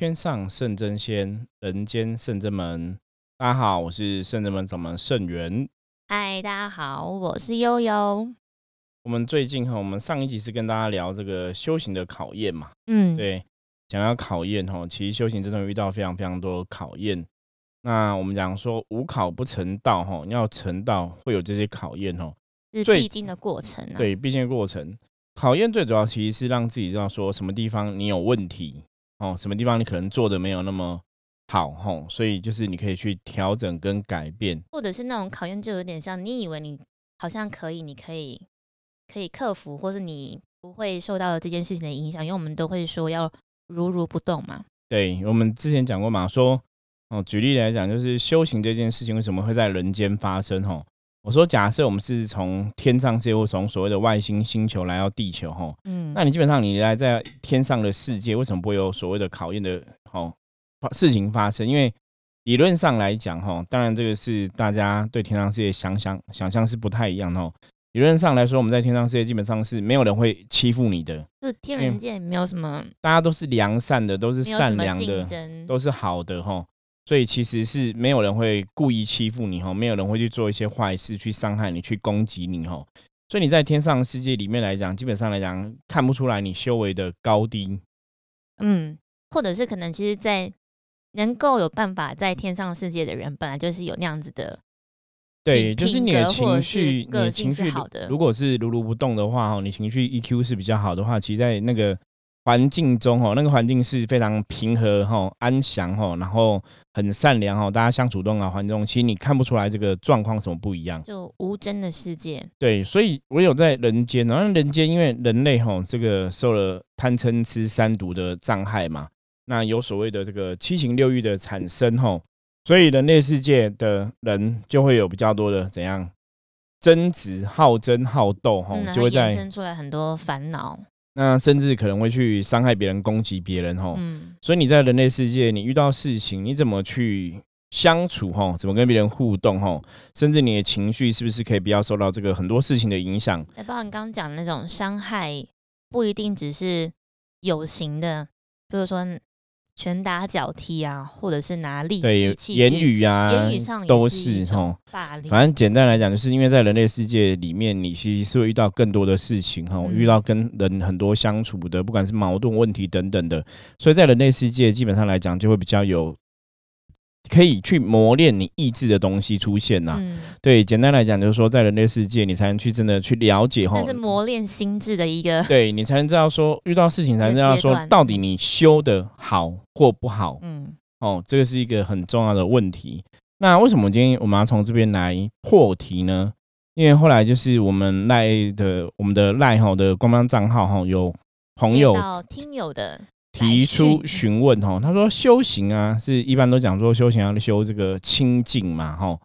天上圣真仙，人间圣真门。大家好，我是圣真门掌门圣元。嗨，大家好，我是悠悠。我们最近哈，我们上一集是跟大家聊这个修行的考验嘛。嗯，对，讲到考验哈，其实修行真的遇到非常非常多考验。那我们讲说无考不成道哈，要成道会有这些考验哦，是必经的过程。对，必经的过程。考验最主要其实是让自己知道说什么地方你有问题哦，什么地方你可能做的没有那么好吼，所以就是你可以去调整跟改变，或者是那种考验就有点像你以为你好像可以，你可以可以克服，或是你不会受到这件事情的影响，因为我们都会说要如如不动嘛。对，我们之前讲过嘛，说哦，举例来讲，就是修行这件事情为什么会在人间发生吼？我说，假设我们是从天上界或从所谓的外星星球来到地球，哈，嗯，那你基本上你来在天上的世界，为什么不会有所谓的考验的，哈，事情发生？因为理论上来讲，哈，当然这个是大家对天上世界想想想象是不太一样的。理论上来说，我们在天上世界基本上是没有人会欺负你的，就天人界没有什么，大家都是良善的，都是善良的，都是好的，哈。所以其实是没有人会故意欺负你哈，没有人会去做一些坏事去伤害你、去攻击你哈。所以你在天上世界里面来讲，基本上来讲看不出来你修为的高低。嗯，或者是可能其实，在能够有办法在天上世界的人，本来就是有那样子的。对，就是你的情绪、你情绪好的。如果是如如不动的话哈，你情绪 EQ 是比较好的话，其实在那个。环境中哦，那个环境是非常平和哈、安详哈，然后很善良哈，大家相处都很好。环境中其实你看不出来这个状况什么不一样，就无真的世界。对，所以唯有在人间，然后人间因为人类哈，这个受了贪嗔痴三毒的障碍嘛，那有所谓的这个七情六欲的产生哈，所以人类世界的人就会有比较多的怎样争执、好争好斗哈，就会衍生出来很多烦恼。那甚至可能会去伤害别人、攻击别人，吼。嗯。所以你在人类世界，你遇到事情，你怎么去相处，吼？怎么跟别人互动，吼？甚至你的情绪是不是可以不要受到这个很多事情的影响？哎，包括你刚刚讲的那种伤害，不一定只是有形的，比如说。拳打脚踢啊，或者是拿利器、言语啊，言语上都是哈。反正简单来讲，就是因为在人类世界里面，你其实是会遇到更多的事情哈，遇到跟人很多相处的，不管是矛盾问题等等的，所以在人类世界基本上来讲，就会比较有。可以去磨练你意志的东西出现呐，对，简单来讲就是说，在人类世界，你才能去真的去了解哈，是磨练心智的一个，对你才能知道说，遇到事情才能知道说，到底你修的好或不好，嗯，哦，这个是一个很重要的问题。那为什么今天我们要从这边来破题呢？因为后来就是我们赖的我们的赖哈的官方账号哈有朋友听友的。提出询问哈，他说修行啊，是一般都讲说修行要修这个清净嘛哈，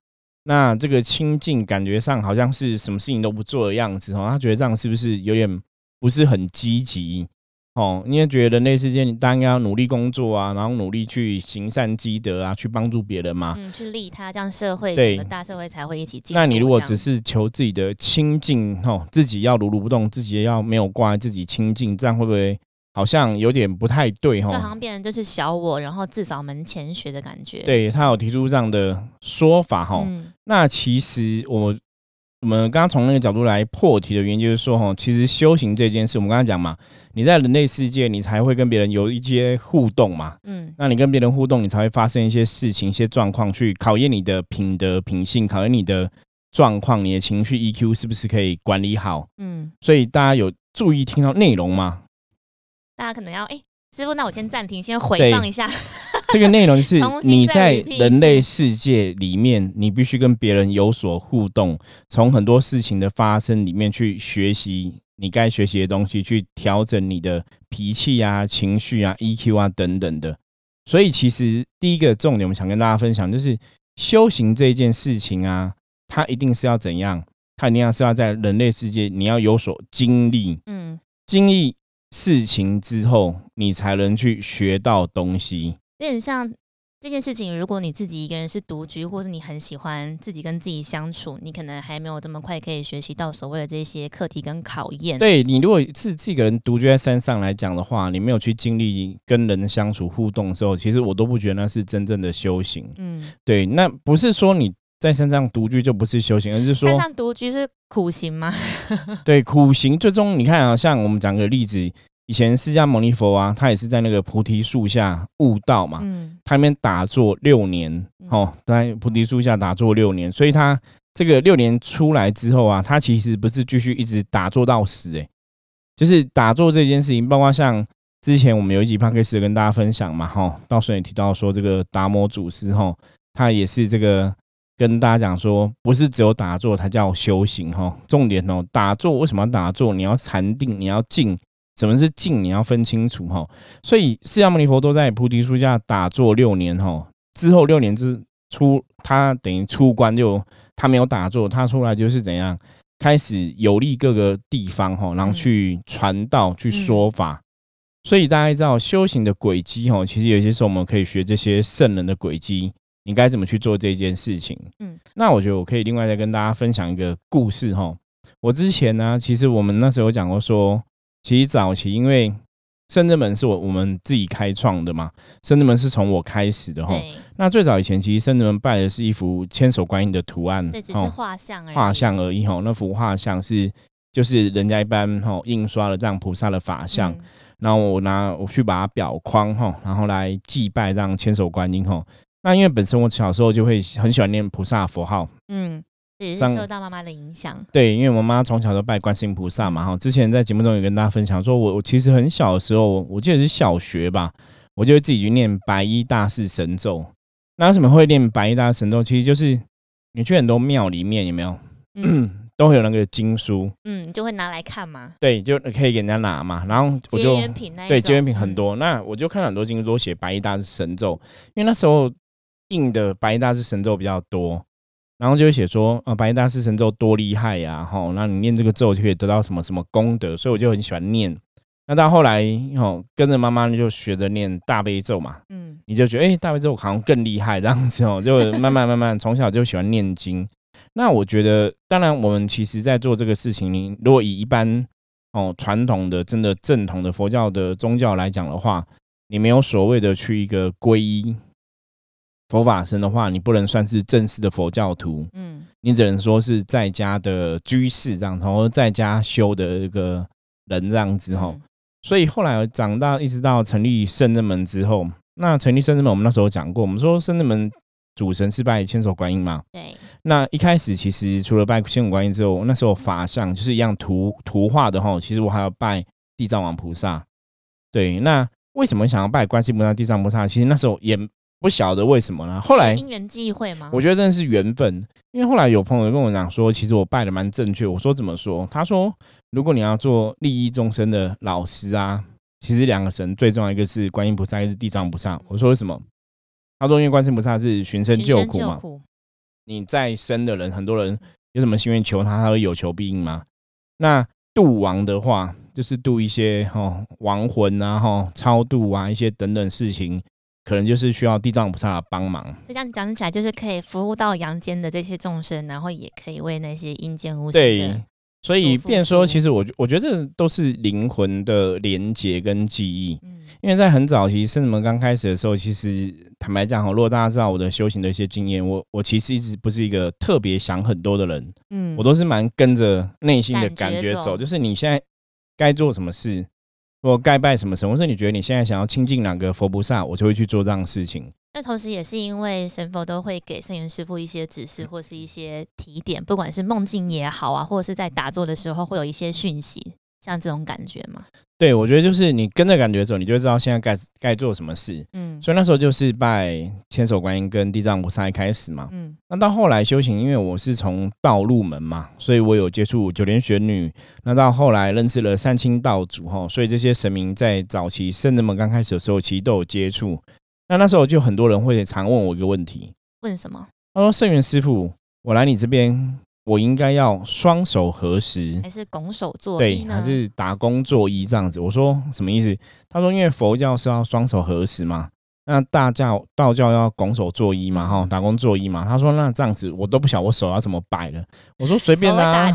那这个清净感觉上好像是什么事情都不做的样子哈，他觉得这样是不是有点不是很积极哦？你也觉得人类世界你当然要努力工作啊，然后努力去行善积德啊，去帮助别人嘛，嗯，去利他，这样社会整个大社会才会一起进。那你如果只是求自己的清净哈，自己要如如不动，自己要没有挂自己清净，这样会不会？好像有点不太对哈，就好像变成就是小我，然后自扫门前雪的感觉。对他有提出这样的说法哈，那其实我我们刚刚从那个角度来破题的原因就是说哈，其实修行这件事，我们刚刚讲嘛，你在人类世界，你才会跟别人有一些互动嘛，嗯，那你跟别人互动，你才会发生一些事情、一些状况，去考验你的品德品性，考验你的状况，你的情绪 EQ 是不是可以管理好？嗯，所以大家有注意听到内容吗？大家可能要哎，师傅，那我先暂停，先回放一下。这个内容是 你在人类世界里面，你必须跟别人有所互动，从很多事情的发生里面去学习你该学习的东西，去调整你的脾气啊、情绪啊、EQ 啊等等的。所以，其实第一个重点，我们想跟大家分享，就是修行这件事情啊，它一定是要怎样？它一定要是要在人类世界，你要有所经历，嗯，经历。事情之后，你才能去学到东西。有点像这件事情，如果你自己一个人是独居，或是你很喜欢自己跟自己相处，你可能还没有这么快可以学习到所谓的这些课题跟考验。对你，如果是自己一个人独居在山上来讲的话，你没有去经历跟人相处互动的时候，其实我都不觉得那是真正的修行。嗯，对，那不是说你在山上独居就不是修行，而是说山上独居是苦行吗？对，苦行最终你看啊，像我们讲个例子。以前释迦牟尼佛啊，他也是在那个菩提树下悟道嘛。嗯，他那边打坐六年，哦，在菩提树下打坐六年，所以他这个六年出来之后啊，他其实不是继续一直打坐到死，哎，就是打坐这件事情，包括像之前我们有一集 p o d c 跟大家分享嘛，哈，到时候也提到说这个达摩祖师，哈，他也是这个跟大家讲说，不是只有打坐才叫修行，哈，重点哦，打坐为什么要打坐？你要禅定，你要静。什么是静？你要分清楚哈。所以释迦牟尼佛都在菩提树下打坐六年哈。之后六年之出，他等于出关就他没有打坐，他出来就是怎样开始游历各个地方哈，然后去传道去说法。所以大家知道修行的轨迹哈，其实有些时候我们可以学这些圣人的轨迹，你该怎么去做这件事情。嗯，那我觉得我可以另外再跟大家分享一个故事哈。我之前呢，其实我们那时候讲过说。其实早期，因为深圳门是我我们自己开创的嘛，深圳门是从我开始的哈。那最早以前，其实深圳门拜的是一幅千手观音的图案，对，只是画像而已。画像而已哈。那幅画像是就是人家一般哈印刷了这样菩萨的法像，然后我拿我去把它裱框哈，然后来祭拜这样千手观音哈。那因为本身我小时候就会很喜欢念菩萨佛号，嗯。也是受到妈妈的影响，对，因为我妈从小都拜观世音菩萨嘛，哈。之前在节目中有跟大家分享，说我我其实很小的时候，我记得是小学吧，我就会自己去念白衣大士神咒。那为什么会念白衣大士神咒？其实就是你去很多庙里面有没有，都会有那个经书，嗯，就会拿来看嘛。对，就可以给人家拿嘛。然后我就对结缘品很多，那我就看很多经书都写白衣大士神咒，因为那时候印的白衣大士神咒比较多。然后就会写说，啊，白衣大士神咒多厉害呀，吼，那你念这个咒就可以得到什么什么功德，所以我就很喜欢念。那到后来，吼，跟着妈妈就学着念大悲咒嘛，嗯，你就觉得，哎，大悲咒好像更厉害这样子哦，就慢慢慢慢从小就喜欢念经。那我觉得，当然我们其实在做这个事情，你如果以一般哦传统的、真的正统的佛教的宗教来讲的话，你没有所谓的去一个皈依。佛法僧的话，你不能算是正式的佛教徒，嗯，你只能说是在家的居士这样，然后在家修的一个人这样子哈。所以后来长大，一直到成立圣人门之后，那成立圣人门，我们那时候讲过，我们说圣人门主神是拜千手观音嘛，对。那一开始其实除了拜千手观音之后，那时候法相就是一样图图画的哈，其实我还要拜地藏王菩萨。对，那为什么想要拜观世音菩萨、地藏菩萨？其实那时候也。不晓得为什么呢？后来因缘际会吗？我觉得真的是缘分，因为后来有朋友跟我讲说，其实我拜的蛮正确。我说怎么说？他说，如果你要做利益众生的老师啊，其实两个神最重要，一个是观音菩萨，一个是地藏菩萨。我说为什么？他说因为观世音菩萨是寻声救苦嘛，你在生的人，很多人有什么心愿求他，他会有求必应吗？那度亡的话，就是度一些哈亡魂啊，哈超度啊，一些等等事情。可能就是需要地藏菩萨的帮忙，所以这样讲起来，就是可以服务到阳间的这些众生，然后也可以为那些阴间无对，所以变说，其实我我觉得这都是灵魂的连接跟记忆。嗯，因为在很早期圣门刚开始的时候，其实坦白讲哈，如果大家知道我的修行的一些经验，我我其实一直不是一个特别想很多的人，嗯，我都是蛮跟着内心的感觉走，就是你现在该做什么事。我该拜什么神？或是你觉得你现在想要亲近哪个佛菩萨，我就会去做这样的事情。那同时也是因为神佛都会给圣元师傅一些指示或是一些提点，不管是梦境也好啊，或者是在打坐的时候会有一些讯息，像这种感觉吗？对，我觉得就是你跟着感觉走，你就知道现在该该做什么事。嗯，所以那时候就是拜千手观音跟地藏菩萨开始嘛。嗯，那到后来修行，因为我是从道入门嘛，所以我有接触九莲玄女。那到后来认识了三清道祖哈，所以这些神明在早期圣人们刚开始的时候，其实都有接触。那那时候就很多人会常问我一个问题：问什么？他说：“圣元师傅，我来你这边。”我应该要双手合十，还是拱手作揖对，还是打躬作揖这样子？我说什么意思？他说因为佛教是要双手合十嘛。那大教道教要拱手作揖嘛，哈，打工作揖嘛。他说那这样子我都不晓得我手要怎么摆了。我说随便啊，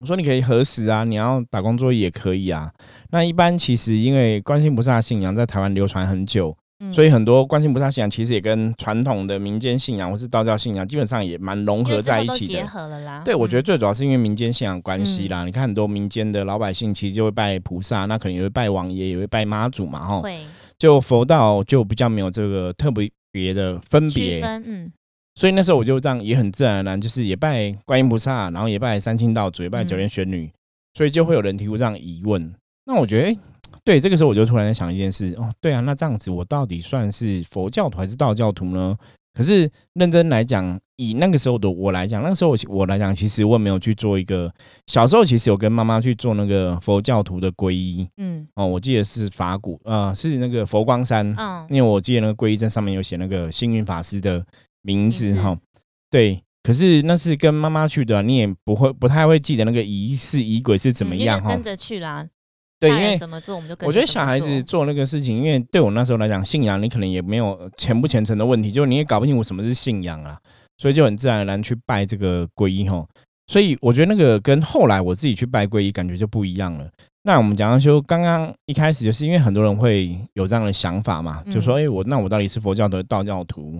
我说你可以合十啊，你要打工作揖也可以啊。那一般其实因为观世菩萨信仰在台湾流传很久。所以很多观世菩萨信仰其实也跟传统的民间信仰或是道教信仰基本上也蛮融合在一起的。结合了啦。对，我觉得最主要是因为民间信仰关系啦。你看很多民间的老百姓其实就会拜菩萨，那可能也会拜王爷，也会拜妈祖嘛，哈。会。就佛道就比较没有这个特别别的分别。嗯。所以那时候我就这样也很自然而然，就是也拜观音菩萨，然后也拜三清道祖，也拜九天玄女，所以就会有人提出这样疑问。那我觉得。对，这个时候我就突然在想一件事哦，对啊，那这样子我到底算是佛教徒还是道教徒呢？可是认真来讲，以那个时候的我来讲，那个时候我我来讲，其实我也没有去做一个小时候，其实有跟妈妈去做那个佛教徒的皈依，嗯，哦，我记得是法鼓，呃，是那个佛光山，嗯，因为我记得那个皈依证上面有写那个幸运法师的名字，哈，对，可是那是跟妈妈去的，你也不会不太会记得那个仪式仪轨是怎么样，哈，跟着去啦。对，因为怎么做我们就我觉得小孩子做那个事情，因为对我那时候来讲，信仰你可能也没有虔不虔诚的问题，就你也搞不清楚什么是信仰啊，所以就很自然而然去拜这个皈依吼。所以我觉得那个跟后来我自己去拜皈依感觉就不一样了。那我们讲到说，刚刚一开始就是因为很多人会有这样的想法嘛，就说哎，我那我到底是佛教的道教徒？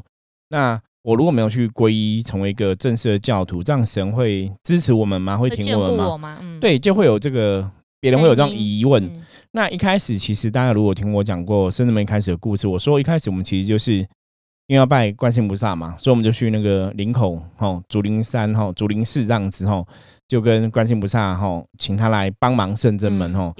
那我如果没有去皈依成为一个正式的教徒，这样神会支持我们吗？会听我们吗？对，就会有这个。别人会有这样疑问。那一开始，其实大家如果听我讲过甚至没开始的故事，我说一开始我们其实就是因为要拜观世菩萨嘛，所以我们就去那个林口吼竹林山吼竹林寺这样子吼，就跟观世菩萨吼请他来帮忙圣真门哈。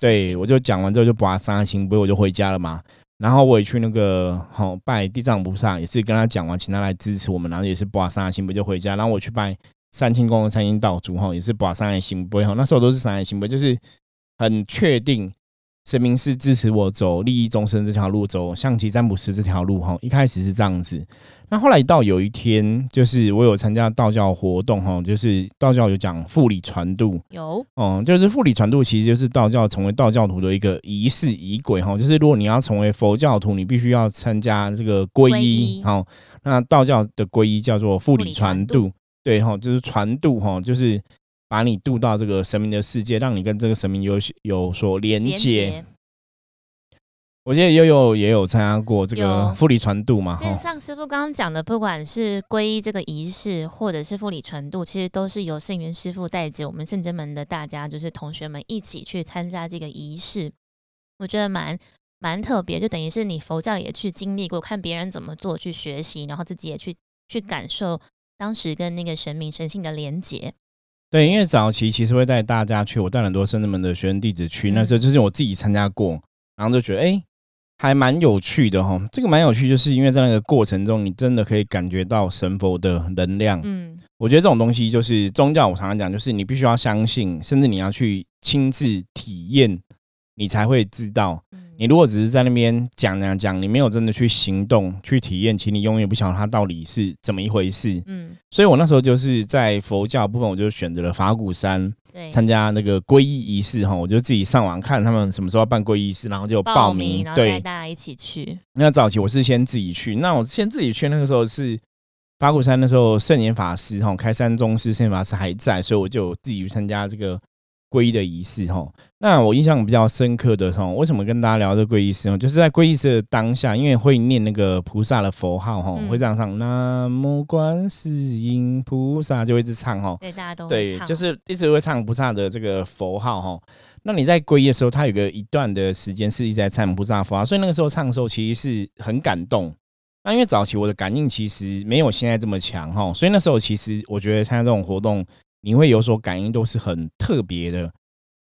对，我就讲完之后就把三行不我就回家了嘛。然后我也去那个哈拜地藏菩萨，也是跟他讲完，请他来支持我们，然后也是把三行不就回家。然后我去拜。三清宫的三清道主哈，也是把三爱行不哈，那时候都是三爱行不，就是很确定神明是支持我走利益众生这条路，走象棋占卜师这条路哈。一开始是这样子，那后来到有一天，就是我有参加道教活动哈，就是道教有讲复礼传度，有哦，就是复礼传度其实就是道教成为道教徒的一个仪式仪轨哈，就是如果你要成为佛教徒，你必须要参加这个皈依哈。那道教的皈依叫做复礼传度。对哈，就是传渡哈，就是把你渡到这个神明的世界，让你跟这个神明有有所连接。我记得悠悠也有参加过这个复理传渡嘛。像师傅刚刚讲的，不管是皈依这个仪式，或者是复理传渡，其实都是由圣元师傅带着我们圣真门的大家，就是同学们一起去参加这个仪式。我觉得蛮蛮特别，就等于是你佛教也去经历过，看别人怎么做，去学习，然后自己也去去感受。当时跟那个神明神性的连结，对，因为早期其实会带大家去，我带很多圣人们的学生弟子去，那时候就是我自己参加过，然后就觉得哎，还蛮有趣的哈。这个蛮有趣，就是因为在那个过程中，你真的可以感觉到神佛的能量。嗯，我觉得这种东西就是宗教，我常常讲，就是你必须要相信，甚至你要去亲自体验，你才会知道。你如果只是在那边讲讲讲，你没有真的去行动去体验，其实你永远不晓得它到底是怎么一回事。嗯，所以我那时候就是在佛教部分，我就选择了法鼓山，参加那个皈依仪式哈，我就自己上网看他们什么时候办皈依仪式，然后就报名，对，大家一起去。那早期我是先自己去，那我先自己去，那个时候是法鼓山那时候圣严法师哈，开山宗师圣严法师还在，所以我就自己去参加这个。皈依的仪式哈，那我印象比较深刻的哈，为什么跟大家聊这皈依式哦？就是在皈依式的当下，因为会念那个菩萨的佛号哈，会这样唱南无观世音菩萨，就一直唱哈。对，大家都对，就是一直会唱菩萨的这个佛号哈。那你在皈依的时候，他有个一段的时间是一直在唱菩萨佛号，所以那个时候唱的时候其实是很感动。那因为早期我的感应其实没有现在这么强哈，所以那时候其实我觉得参加这种活动。你会有所感应，都是很特别的。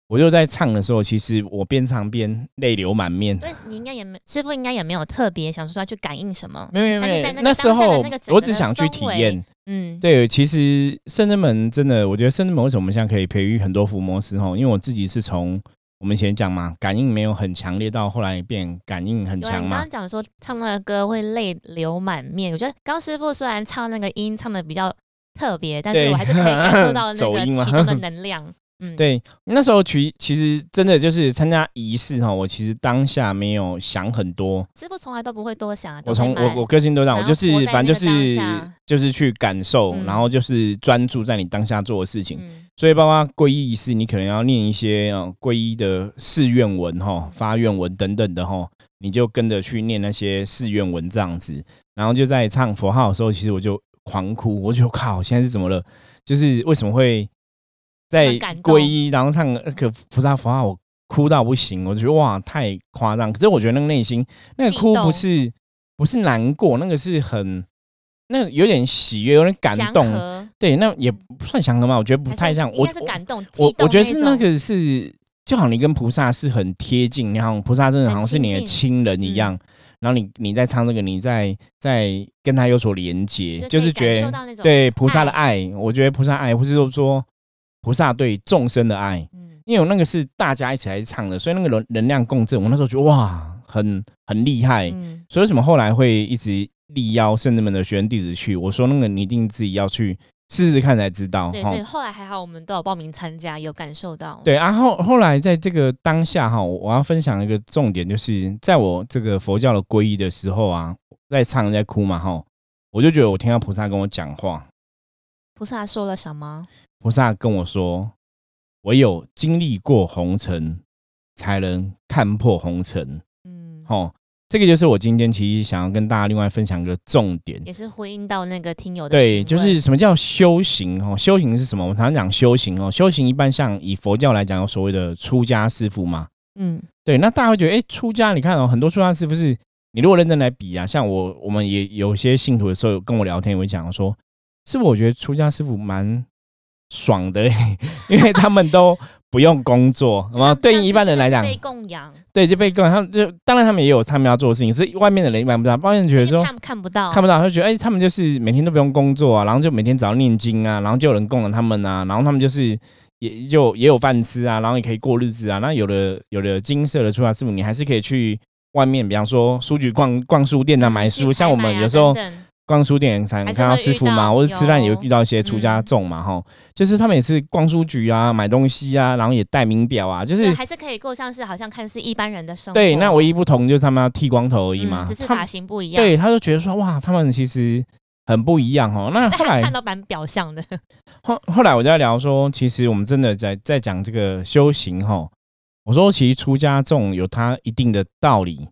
我就在唱的时候，其实我边唱边泪流满面。对，你应该也没师傅应该也没有特别想说要去感应什么。没有没有，那时候我只想去体验。嗯，对，其实圣真门真的，我觉得圣真门为什么我们现在可以培育很多伏魔师吼？因为我自己是从我们以前讲嘛，感应没有很强烈，到后来变感应很强嘛。刚刚讲说唱那个歌会泪流满面，我觉得刚师傅虽然唱那个音唱的比较。特别，但是我还是可以感受到 那个其中的能量。嗯，对，那时候其其实真的就是参加仪式哈，我其实当下没有想很多。师傅从来都不会多想啊。我从我我个性都这样，我就是反正就是就是去感受，然后就是专注在你当下做的事情。所以包括皈依仪式，你可能要念一些啊皈依的誓愿文哈、发愿文等等的哈，你就跟着去念那些誓愿文这样子。然后就在唱佛号的时候，其实我就狂哭，我就靠，现在是怎么了？就是为什么会在皈依，然后唱那个菩萨佛号，我哭到不行，我觉得哇，太夸张。可是我觉得那个内心那个哭不是不是难过，那个是很那个有点喜悦，有点感动。对，那也不算祥和嘛，我觉得不太像。应该是感动，我我觉得是那个是，就好像你跟菩萨是很贴近，你好菩萨真的好像是你的亲人一样。然后你你在唱这个，你在在跟他有所连接，就是觉得对菩萨的爱。我觉得菩萨爱，或是说说菩萨对众生的爱。嗯，因为我那个是大家一起来唱的，所以那个能能量共振，我那时候觉得哇，很很厉害。嗯，所以为什么后来会一直力邀圣人们的学员弟子去？我说那个你一定自己要去。试试看才知道。对，所以后来还好，我们都有报名参加，有感受到。对，然后后来在这个当下哈，我要分享一个重点，就是在我这个佛教的皈依的时候啊，在唱在哭嘛哈，我就觉得我听到菩萨跟我讲话。菩萨说了什么？菩萨跟我说：“唯有经历过红尘，才能看破红尘。”嗯，好。这个就是我今天其实想要跟大家另外分享一个重点，也是回应到那个听友的对，就是什么叫修行哦？修行是什么？我常常讲修行哦，修行一般像以佛教来讲，有所谓的出家师傅嘛。嗯，对。那大家会觉得，哎，出家，你看哦，很多出家师傅是，你如果认真来比啊，像我，我们也有些信徒的时候跟我聊天，也会讲说，师傅，我觉得出家师傅蛮爽的，因为他们都。不用工作，然后对于一般人来讲，被供养，对，就被供养。他们就当然他们也有他们要做的事情，是外面的人一般不知道。外面觉得说看看不到，看不到，他就觉得哎，他们就是每天都不用工作啊，然后就每天只要念经啊，然后就有人供养他们啊，然后他们就是也就也有饭吃啊，然后也可以过日子啊。那有的有的金色的出来师傅，你还是可以去外面，比方说书局逛逛书店啊，买书。像我们有时候。逛书店才看到师傅嘛，或者吃饭也会遇到一些出家众嘛，哈，就是他们也是逛书局啊，买东西啊，然后也戴名表啊，就是还是可以过像是好像看似一般人的生活。对，那唯一不同就是他们要剃光头而已嘛，只是发型不一样。对，他就觉得说哇，他们其实很不一样哦。那后来看到蛮表象的。后后来我在聊说，其实我们真的在在讲这个修行哈。我说其实出家众有他一定的道理，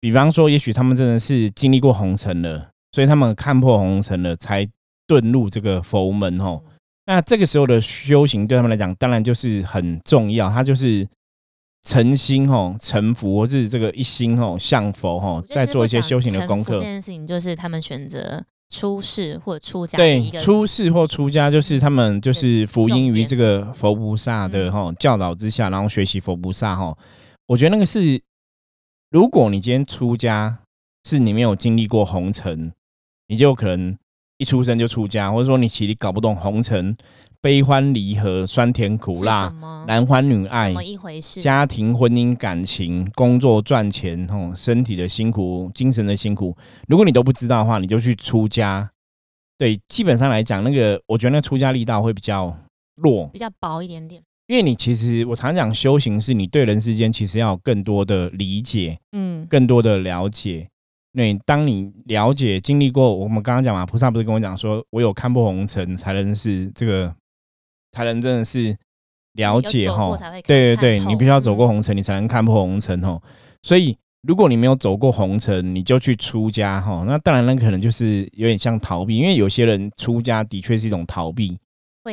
比方说，也许他们真的是经历过红尘了。所以他们看破红尘了，才遁入这个佛门吼。那这个时候的修行对他们来讲，当然就是很重要。他就是诚心吼，诚服，或是这个一心吼向佛吼，在做一些修行的功课。这件事情就是他们选择出世或出家。对，出世或出家就是他们就是福音于这个佛菩萨的吼教导之下，然后学习佛菩萨吼。我觉得那个是，如果你今天出家，是你没有经历过红尘。你就可能一出生就出家，或者说你其实搞不懂红尘、悲欢离合、酸甜苦辣、男欢女爱一回事？家庭、婚姻、感情、工作、赚钱，吼，身体的辛苦、精神的辛苦，如果你都不知道的话，你就去出家。对，基本上来讲，那个我觉得那出家力道会比较弱，比较薄一点点。因为你其实我常讲修行，是你对人世间其实要有更多的理解，嗯，更多的了解。那当你了解、经历过，我们刚刚讲嘛，菩萨不是跟我讲说，我有看破红尘，才能是这个，才能真的是了解哈。对对对，你必须要走过红尘，你才能看破红尘哈。所以，如果你没有走过红尘，你就去出家哈，那当然那可能就是有点像逃避，因为有些人出家的确是一种逃避。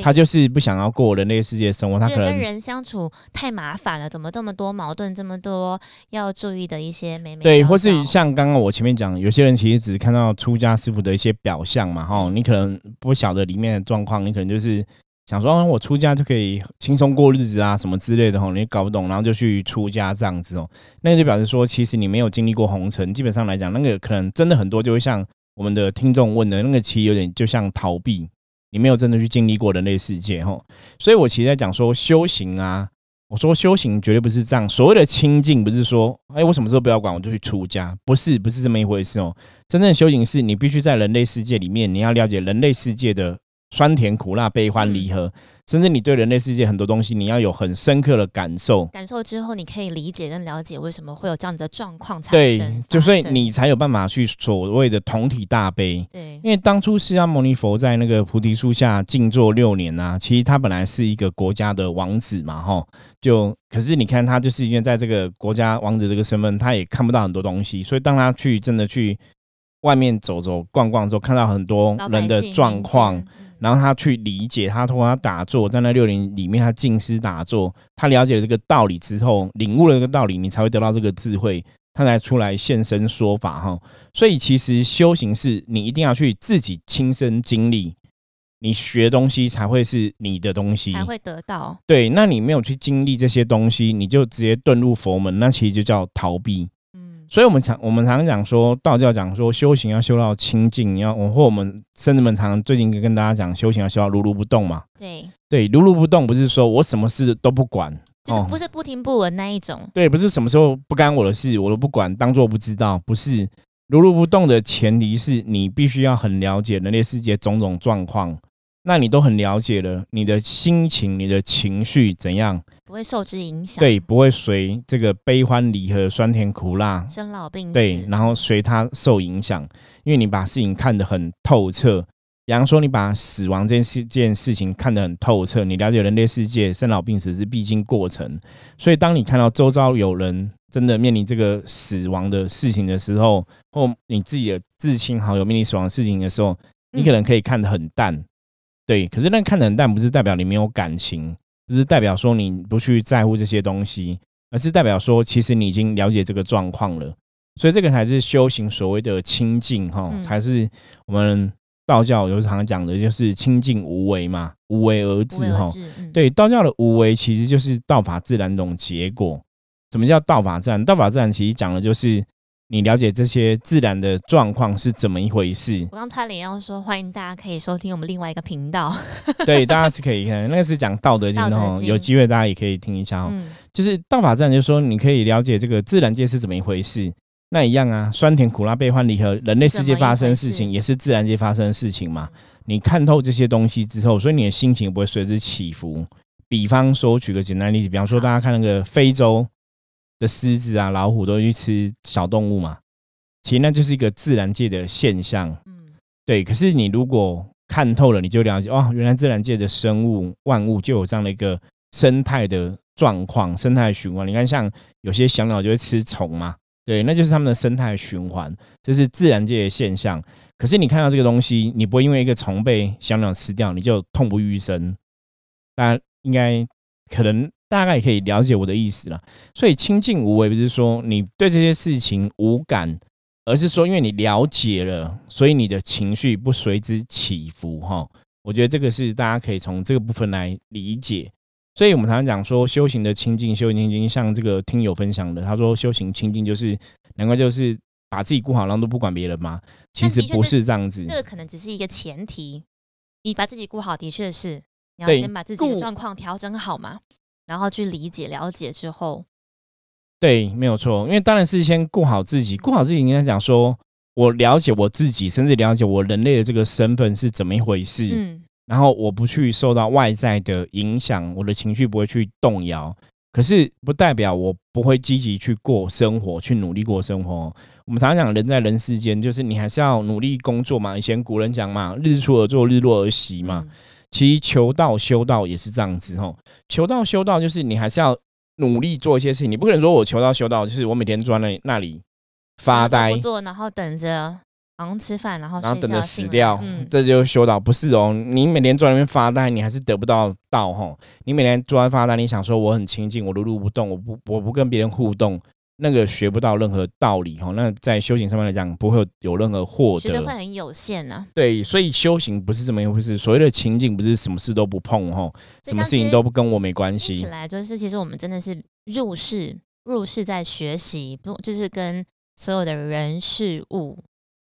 他就是不想要过人类世界生活，他可能跟人相处太麻烦了，怎么这么多矛盾，这么多要注意的一些美美对，或是像刚刚我前面讲，有些人其实只是看到出家师傅的一些表象嘛，哈，你可能不晓得里面的状况，你可能就是想说，我出家就可以轻松过日子啊，什么之类的，哈，你搞不懂，然后就去出家这样子哦，那就表示说，其实你没有经历过红尘，基本上来讲，那个可能真的很多就会像我们的听众问的那个，其实有点就像逃避。你没有真的去经历过人类世界，吼，所以我其实在讲说修行啊，我说修行绝对不是这样，所谓的清净不是说，哎，我什么时候不要管，我就去出家，不是，不是这么一回事哦。真正的修行是你必须在人类世界里面，你要了解人类世界的酸甜苦辣、悲欢离合，甚至你对人类世界很多东西，你要有很深刻的感受。感受之后，你可以理解跟了解为什么会有这样子的状况产对生，，就所以你才有办法去所谓的同体大悲。对。因为当初释迦牟尼佛在那个菩提树下静坐六年呐、其实他本来是一个国家的王子嘛，哈，就可是你看他就是因为在这个国家王子这个身份，他也看不到很多东西，所以当他去真的去外面走走逛逛之后，看到很多人的状况然后他去理解，他通过他打坐，在那六年里面，他静思打坐，他了解了这个道理之后，领悟了这个道理，你才会得到这个智慧，他才出来现身说法哈。所以其实修行是你一定要去自己亲身经历，你学东西才会是你的东西。才会得到。对，那你没有去经历这些东西，你就直接遁入佛门，那其实就叫逃避。嗯，所以，我们常我们常常讲说，道教讲说修行要修到清净，要我或我们甚至们常常最近跟大家讲，修行要修到如如不动嘛。对，对，如如不动不是说我什么事都不管，就是哦不是不听不闻那一种。对，不是什么时候不干我的事我都不管，当做不知道，不是。如如不动的前提是你必须要很了解人类世界种种状况，那你都很了解了，你的心情、你的情绪怎样？不会受之影响。对，，不会随这个悲欢离合、酸甜苦辣生老病死。对，然后随它受影响，因为你把事情看得很透彻。比方说，你把死亡这件事件事情看得很透彻，你了解人类世界生老病死是必经过程，所以当你看到周遭有人真的面临这个死亡的事情的时候，或你自己的至亲好友面临死亡的事情的时候，你可嗯能可以看得很淡，对。可是那看得很淡，不是代表你没有感情，不是代表说你不去在乎这些东西，而是代表说其实你已经了解这个状况了。所以这个才是修行所谓的清净哈，嗯才是我们道教有常讲的，就是清净无为嘛，无为而治哈。对，道教的无为其实就是道法自然这种结果。什么叫道法自然？道法自然其实讲的就是你了解这些自然的状况是怎么一回事。我刚差点要说，欢迎大家可以收听我们另外一个频道。对，大家是可以看，那个是讲《道德经》的哦，有机会大家也可以听一下哦。嗯，就是道法自然，就是说你可以了解这个自然界是怎么一回事。那一样啊，酸甜苦辣悲欢离合，人类世界发生的事情也是自然界发生的事情嘛。你看透这些东西之后，所以你的心情也不会随之起伏。比方说，举个简单例子，比方说，大家看那个非洲的狮子啊、老虎都去吃小动物嘛，其实那就是一个自然界的现象。嗯，对，可是你如果看透了，你就了解哦，原来自然界的生物万物就有这样的一个生态的状况、生态循环。你看，像有些小鸟就会吃虫嘛，对，那就是它们的生态循环，这是自然界的现象。可是你看到这个东西，你不会因为一个虫被小鸟吃掉，你就痛不欲生。那应该可能大概也可以了解我的意思了。所以清净无为不是说你对这些事情无感，而是说因为你了解了，所以你的情绪不随之起伏哈。我觉得这个是大家可以从这个部分来理解。所以我们常常讲说修行的清净，修行清净，像这个听友分享的，他说修行清净就是难怪就是把自己顾好，然后都不管别人嘛。其实不是这样子这，个可能只是一个前提。你把自己顾好，的确是你要先把自己的状况调整好嘛，然后去理解、了解之后，对，没有错。因为当然是先顾好自己，顾好自己，应该讲说，我了解我自己，甚至了解我人类的这个身份是怎么一回事。嗯，然后我不去受到外在的影响，我的情绪不会去动摇。可是不代表我不会积极去过生活，去努力过生活。我们常常讲人在人世间，就是你还是要努力工作嘛。以前古人讲嘛，日出而作，日落而息嘛。嗯其实求道修道也是这样子吼，求道修道就是你还是要努力做一些事情，你不可能说我求道修道就是我每天坐在那那里发呆然后等着然后吃饭，然后然后等着死掉，嗯，这就修道不是哦。你每天坐在那边发呆，你还是得不到道吼。你每天坐在发呆，你想说我很清静，我如如不动，我不我不跟别人互动，那个学不到任何道理哈。那在修行上面来讲，不会有有任何获得学的会。很有限啊呢、对，所以修行不是这么一回事。所谓的情景，不是什么事都不碰哈，什么事情都不跟我没关系起系。来就是，其实我们真的是入世，入世在学习，不就是跟所有的人事物，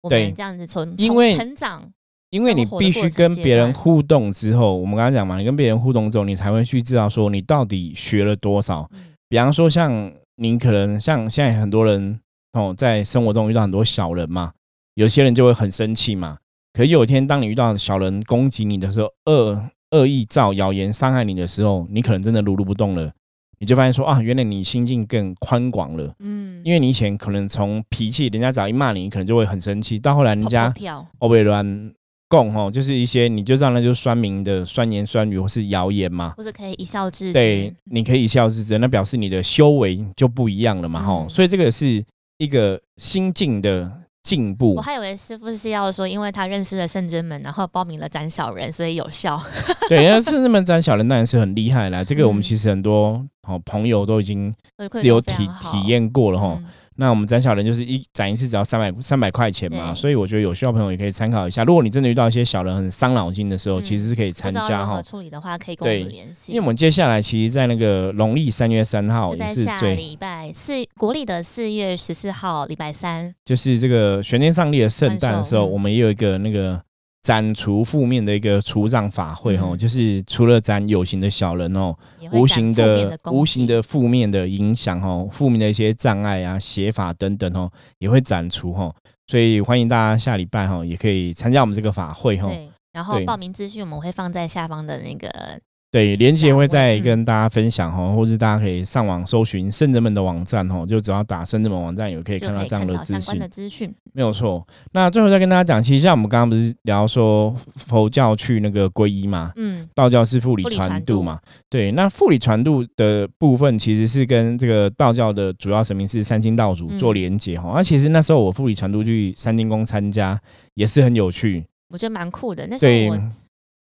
我对们这样子从因为成长，因为你必须跟别人互动之后，我们刚刚讲嘛，你跟别人互动之后，你才会去知道说你到底学了多少。嗯比方说，像你可能像现在很多人哦，在生活中遇到很多小人嘛，有些人就会很生气嘛。可有一天，当你遇到小人攻击你的时候，恶恶意造谣言伤害你的时候，你可能真的如如不动了。你就发现说啊，原来你心境更宽广了。嗯，因为你以前可能从脾气，人家只要一骂你，你可能就会很生气。到后来人家欧贝乱供吼，就是一些你就知道那就是酸民的酸言酸语或是谣言嘛，或者可以一笑置之。对，你可以一笑置之，那表示你的修为就不一样了嘛吼。所以这个是一个心境的。进步，我还以为师傅是要说，因为他认识了圣真门，然后报名了斩小人，所以有效。对，因为圣真门斩小人当然是很厉害啦。这个我们其实很多好朋友都已经自由体体验过了哈。那我们斩小人就是一斩一次只要三百三百块钱嘛，所以我觉得有需要朋友也可以参考一下。如果你真的遇到一些小人很伤脑筋的时候，其实是可以参加哈。处理的话可以跟我们联系。因为我们接下来其实，在那个农历三月三号，也是下礼拜四国历的四月十四号礼拜三，就是这个玄天上帝的圣诞的时候，我们也有一个那个。斩除负面的一个除障法会哦，就是除了斩有形的小人哦，无形的无形的负面的影响哦，负面的一些障碍啊、写法等等哦，也会斩除哦。所以欢迎大家下礼拜哈，也可以参加我们这个法会哈。对，然后报名资讯我们会放在下方的那个。对，连接会再跟大家分享哈，或者大家可以上网搜寻圣人们的网站哈，就只要打圣人们网站，也可以看到这样的资讯。资讯没有错。那最后再跟大家讲，其实像我们刚刚不是聊说佛教去那个皈依嘛，嗯，道教是复理传度嘛，对。那复理传度的部分其实是跟这个道教的主要神明是三清道祖做连接哈。那其实那时候我复理传度去三清宫参加也是很有趣，我觉得蛮酷的。那时候我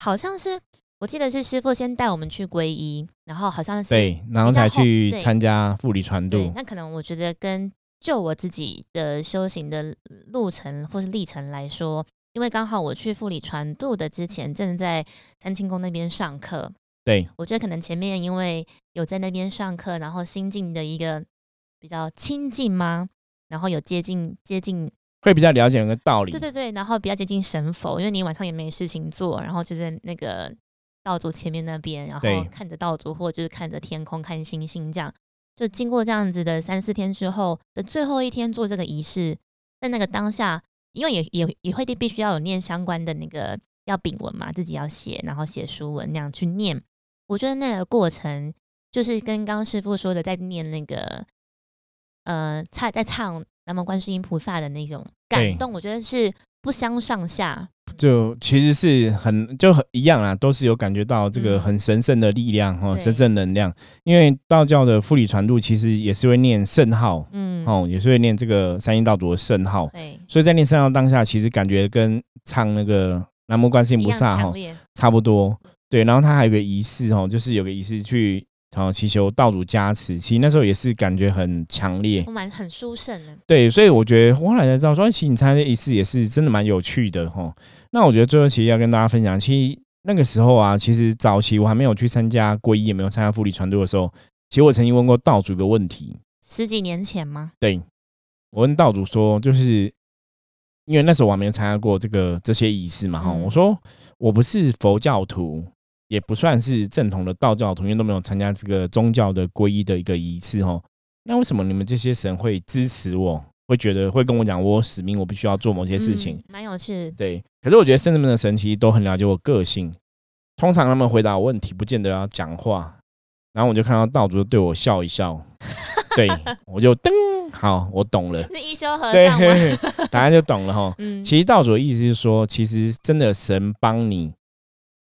好像是。我记得是师傅先带我们去皈依，然后好像是对，然后才去参加护理传度。那可能我觉得跟就我自己的修行的路程或是历程来说，因为刚好我去护理传度的之前正在三清宫那边上课。对，我觉得可能前面因为有在那边上课，然后心境的一个比较亲近吗？然后有接近接近，会比较了解那个道理。对对对，然后比较接近神佛，因为你晚上也没事情做，然后就在那个。道祖前面那边，然后看着道祖，或者就是看着天空看星星，这样就经过这样子的三四天之后的最后一天做这个仪式，在那个当下，因为也也也会必须要有念相关的那个要丙文嘛，自己要写，然后写书文那样去念。我觉得那个过程就是跟刚刚师傅说的，在念那个呃唱在唱南无观世音菩萨的那种感动，我觉得是不相上下。就其实是很就很一样啊，都是有感觉到这个很神圣的力量哈，神圣能量。因为道教的复理传度其实也是会念圣号，嗯，哦，也是会念这个三阴道主的圣号。对，所以在念圣号当下，其实感觉跟唱那个南无观世音菩萨哈差不多。对，然后他还有个仪式哦，就是有个仪式去。然后祈求道主加持，其实那时候也是感觉很强烈，蛮很殊胜的。对，所以我觉得我后来才知道，说其实你参加仪式也是真的蛮有趣的哈。那我觉得最后其实要跟大家分享，其实那个时候啊，其实早期我还没有去参加皈依，也没有参加复理传度的时候，其实我曾经问过道主一个问题，十几年前吗？对，我问道主说，就是因为那时候我还没有参加过这个这些仪式嘛哈，我说我不是佛教徒。也不算是正统的道教徒，因为都没有参加这个宗教的皈依的一个仪式哦。那为什么你们这些神会支持我？会觉得会跟我讲我使命，我必须要做某些事情？蛮有趣。对，可是我觉得圣人们的神其实都很了解我个性。通常他们回答问题不见得要讲话，然后我就看到道主对我笑一笑，对 我就噔，好，我懂了。是一休和尚吗？答案就懂了哈。嗯，其实道主的意思是说，其实真的神帮你。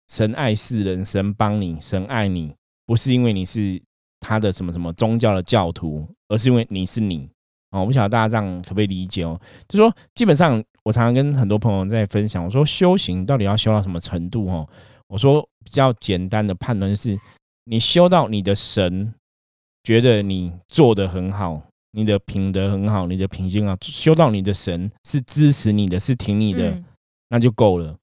神爱世人，神帮你，神爱你，不是因为你是他的什么什么宗教的教徒，而是因为你是你哦。我不晓得大家这样可不可以理解哦？就说基本上，我常常跟很多朋友在分享，我说修行到底要修到什么程度哦？我说比较简单的判断是，你修到你的神觉得你做的很好，你的品德很好，你的品性啊，修到你的神是支持你的，是挺你的，那就够了。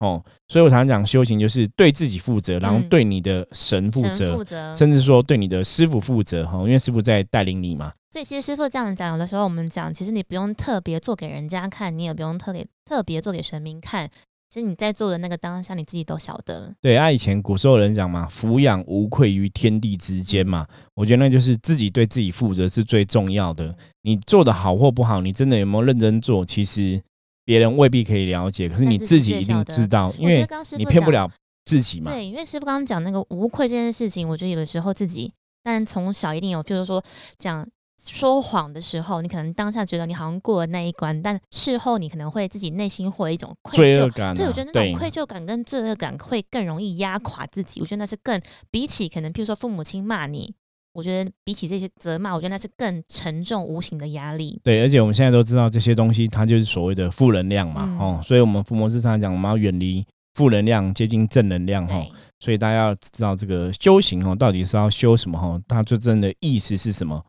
哦，所以我常常讲修行就是对自己负责，然后对你的神负责，甚至说对你的师傅负责哈，因为师傅在带领你嘛。所以其实师傅这样讲，有的时候我们讲，其实你不用特别做给人家看，你也不用特别特别做给神明看，其实你在做的那个当下，你自己都晓得。对啊，以前古时候人讲嘛，俯仰无愧于天地之间嘛，我觉得那就是自己对自己负责是最重要的。你做的好或不好，你真的有没有认真做，其实。别人未必可以了解，可是你自己一定知道，因为你骗不了自己嘛。对，因为师傅刚刚讲那个无愧这件事情，我觉得有的时候自己，但从小一定有，譬如说讲。说谎的时候，你可能当下觉得你好像过了那一关，但事后你可能会自己内心会有一种愧疚感。对，我觉得那种愧疚感跟罪恶感会更容易压垮自己。我觉得那是更比起可能，譬如说父母亲骂你，我觉得比起这些责骂，我觉得那是更沉重无形的压力。对，而且我们现在都知道这些东西，它就是所谓的负能量嘛，哦，所以我们父母日常讲，我们要远离负能量，接近正能量，哈。所以大家要知道这个修行哦，到底是要修什么，哈，它最真的意思是什么？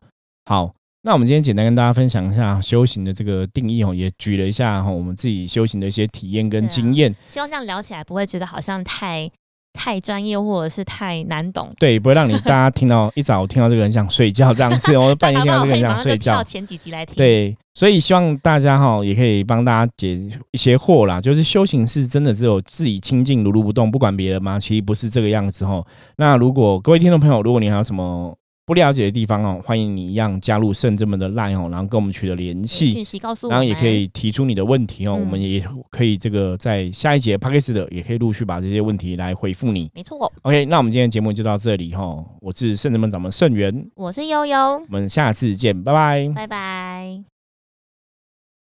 好。那我们今天简单跟大家分享一下修行的这个定义哦，也举了一下哈我们自己修行的一些体验跟经验。希望这样聊起来不会觉得好像太太专业或者是太难懂。对，不会让你大家听到一早听到这个很想睡觉这样子，我半夜听到这个很想睡觉。前几集来听。对，所以希望大家哈也可以帮大家解一些惑啦。就是修行是真的只有自己清净如如不动，不管别人吗？其实不是这个样子哈。那如果各位听众朋友，如果你还有什么。不了解的地方哦，欢迎你一样加入圣真们的 line 哦，然后跟我们取得联系，讯息告诉我，然后也可以提出你的问题哦，我们也可以这个在下一节 p a c k a g e 的也可以陆续把这些问题来回复你。没错，OK，那我们今天节目就到这里哈，我是圣真门掌门圣元，我是悠悠，我们下次见，拜拜，拜拜。